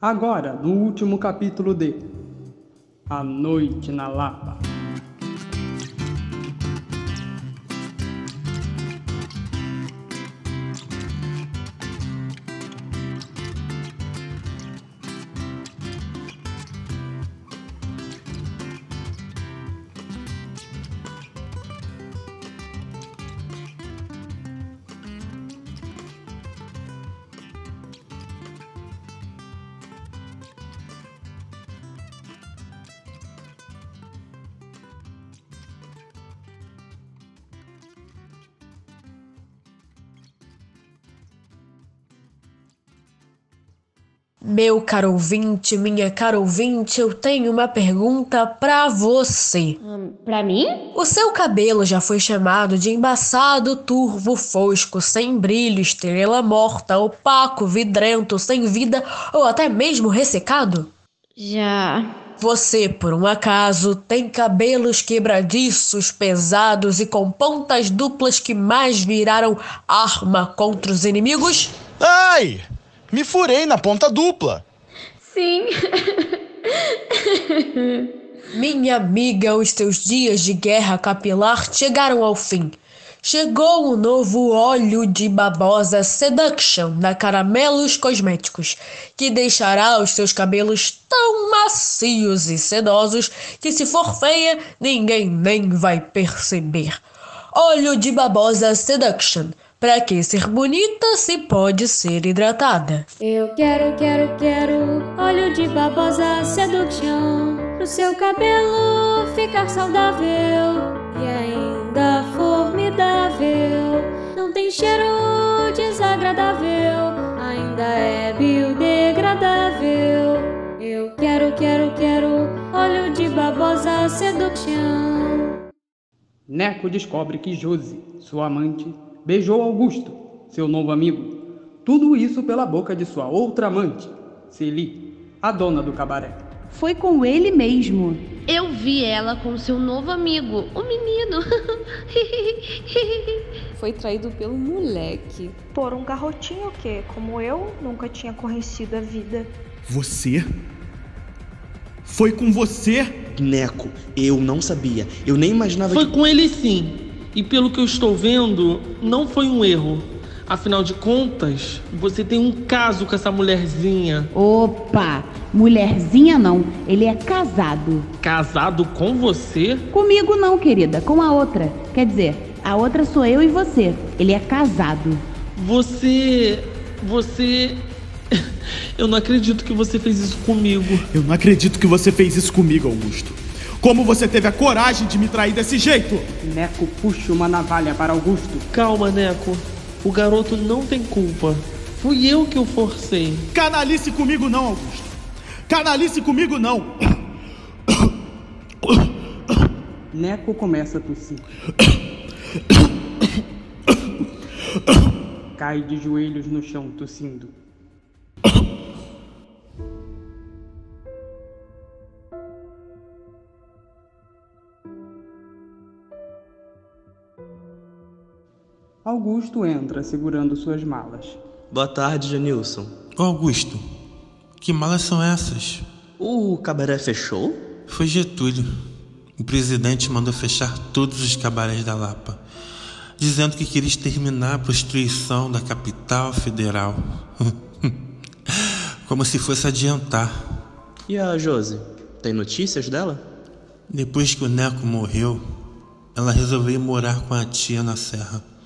Agora, no último capítulo de A Noite na Lapa. Meu caro ouvinte, minha cara ouvinte, eu tenho uma pergunta pra você. Hum, pra mim? O seu cabelo já foi chamado de embaçado, turvo, fosco, sem brilho, estrela morta, opaco, vidrento, sem vida ou até mesmo ressecado? Já. Você, por um acaso, tem cabelos quebradiços, pesados e com pontas duplas que mais viraram arma contra os inimigos? Ai! Me furei na ponta dupla. Sim. Minha amiga, os teus dias de guerra capilar chegaram ao fim. Chegou o novo óleo de babosa Seduction da Caramelos Cosméticos, que deixará os seus cabelos tão macios e sedosos que, se for feia, ninguém nem vai perceber. Óleo de babosa Seduction Pra que ser bonita se pode ser hidratada? Eu quero, quero, quero óleo de babosa seduction pro seu cabelo ficar saudável e ainda formidável. Não tem cheiro desagradável, ainda é biodegradável. Eu quero, quero, quero óleo de babosa seduction. Neco descobre que Josi, sua amante, beijou Augusto, seu novo amigo. Tudo isso pela boca de sua outra amante, Celi, a dona do cabaré. Foi com ele mesmo. Eu vi ela com seu novo amigo, o menino. Foi traído pelo moleque. Por um garrotinho que, como eu, nunca tinha conhecido a vida. Você? Foi com você? Neco, eu não sabia. Eu nem imaginava Foi que... com ele sim. E pelo que eu estou vendo, não foi um erro. Afinal de contas, você tem um caso com essa mulherzinha. Opa! Mulherzinha não, ele é casado. Casado com você? Comigo não, querida, com a outra. Quer dizer, a outra sou eu e você. Ele é casado. Você. Você. Eu não acredito que você fez isso comigo. Eu não acredito que você fez isso comigo, Augusto. Como você teve a coragem de me trair desse jeito? Neco puxa uma navalha para Augusto. Calma, Neco. O garoto não tem culpa. Fui eu que o forcei. Canalice comigo não, Augusto. Canalice comigo não. Neco começa a tossir. Cai de joelhos no chão tossindo. Augusto entra segurando suas malas. Boa tarde, Janilson. Ô Augusto, que malas são essas? O cabaré fechou? Foi Getúlio. O presidente mandou fechar todos os cabarés da Lapa, dizendo que queria exterminar a prostituição da capital federal. Como se fosse adiantar. E a Josi? Tem notícias dela? Depois que o Neco morreu, ela resolveu morar com a tia na serra.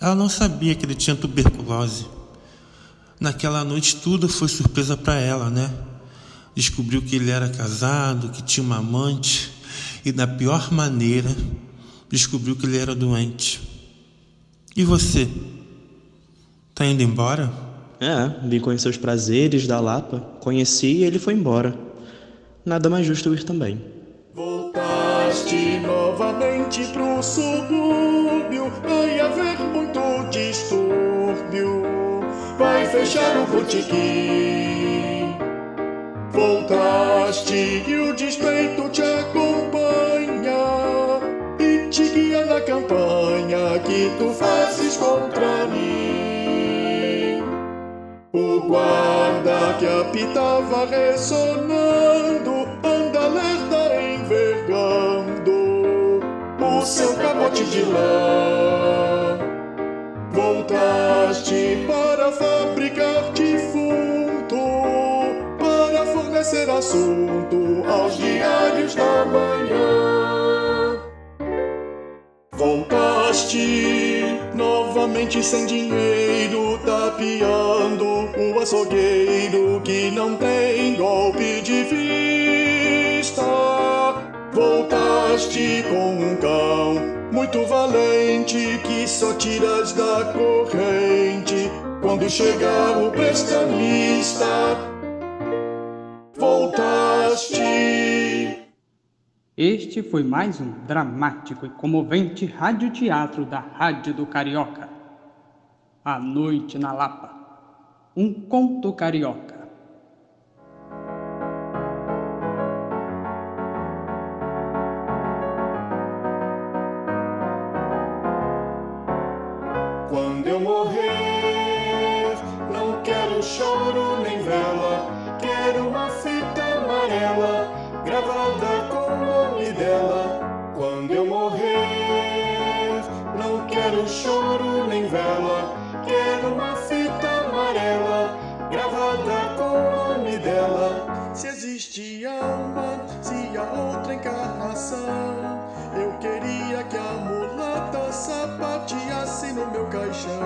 Ela não sabia que ele tinha tuberculose. Naquela noite tudo foi surpresa para ela, né? Descobriu que ele era casado, que tinha uma amante e da pior maneira descobriu que ele era doente. E você? Tá indo embora? É, vim conhecer os prazeres da Lapa, conheci e ele foi embora. Nada mais justo eu ir também. Voltaste novamente pro subúrbio, vai haver muito vai fechar o botequim. Voltaste e o despeito te acompanha e te guia na campanha que tu fazes contra mim. O guarda que apitava ressonando, anda alerta envergando o seu capote de lã. Voltaste para fabricar defunto, para fornecer assunto aos diários da manhã. Voltaste novamente sem dinheiro, tapeando o açougueiro que não tem golpe de vista. Voltaste com um cão muito valente que só tiras da corrente quando chegar o prestamista. Voltaste. Este foi mais um dramático e comovente radioteatro da Rádio do Carioca. A Noite na Lapa. Um conto carioca. Gravada com o nome dela. Quando eu morrer, não quero choro nem vela, quero uma fita amarela gravada com o nome dela. Se existe alma, se há outra encarnação, eu queria que a mulata sapateasse no meu caixão.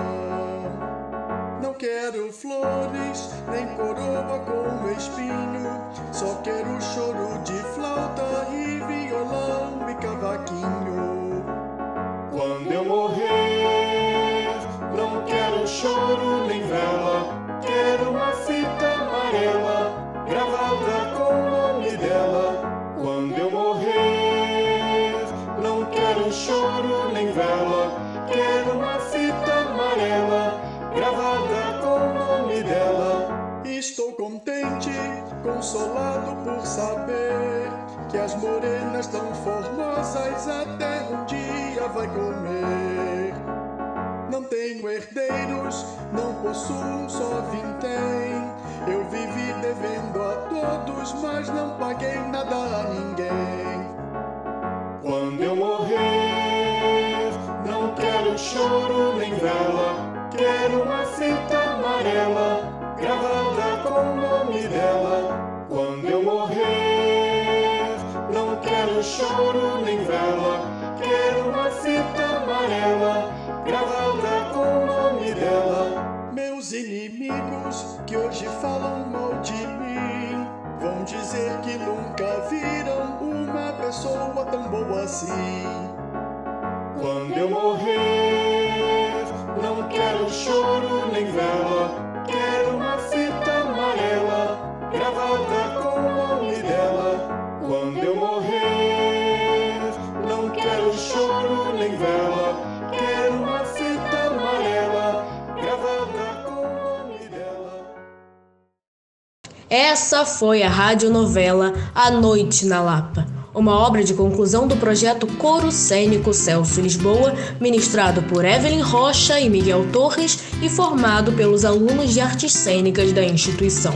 Não quero flores, nem coroa com espinho. Só quero choro de flauta e violão e cavaquinho. Quando eu morrer, não quero choro nem vela. Quero uma fita amarela gravada com o nome dela. Quando eu morrer, não quero choro nem vela. Quero uma fita amarela gravada com o nome dela. Estou contente, consolado saber que as morenas tão formosas até um dia vai comer. Não tenho herdeiros, não possuo só vintém. Eu vivi devendo a todos, mas não paguei nada a ninguém. Falam mal de mim vão dizer que nunca viram uma pessoa tão boa assim. Quando eu morrer, Essa foi a radionovela A Noite na Lapa, uma obra de conclusão do projeto Coro Cênico Celso Lisboa, ministrado por Evelyn Rocha e Miguel Torres e formado pelos alunos de artes cênicas da instituição.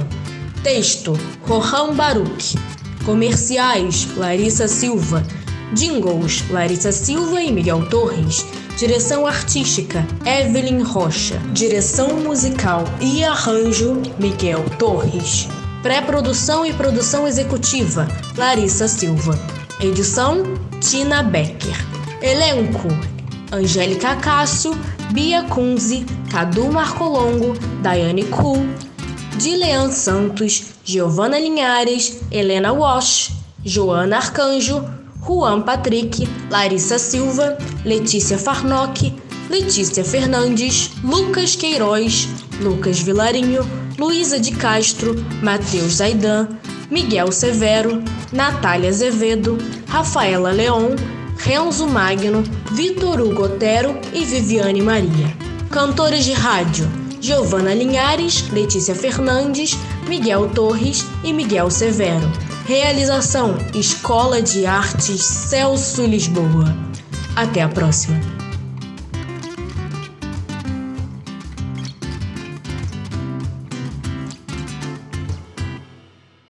Texto: Rohan Baruch. Comerciais: Larissa Silva. Jingles: Larissa Silva e Miguel Torres. Direção artística: Evelyn Rocha. Direção musical e arranjo: Miguel Torres. Pré-produção e produção executiva: Larissa Silva. Edição: Tina Becker. Elenco: Angélica Cássio, Bia Kunze, Cadu Marcolongo, Daiane Kuhl, Dilean Santos, Giovana Linhares, Helena Walsh, Joana Arcanjo, Juan Patrick, Larissa Silva, Letícia Farnock, Letícia Fernandes, Lucas Queiroz, Lucas Vilarinho, Luísa de Castro, Matheus Zaidan, Miguel Severo, Natália Azevedo, Rafaela Leon, Renzo Magno, Vitor Hugo Otero e Viviane Maria. Cantores de rádio: Giovana Linhares, Letícia Fernandes, Miguel Torres e Miguel Severo. Realização: Escola de Artes Celso Lisboa. Até a próxima!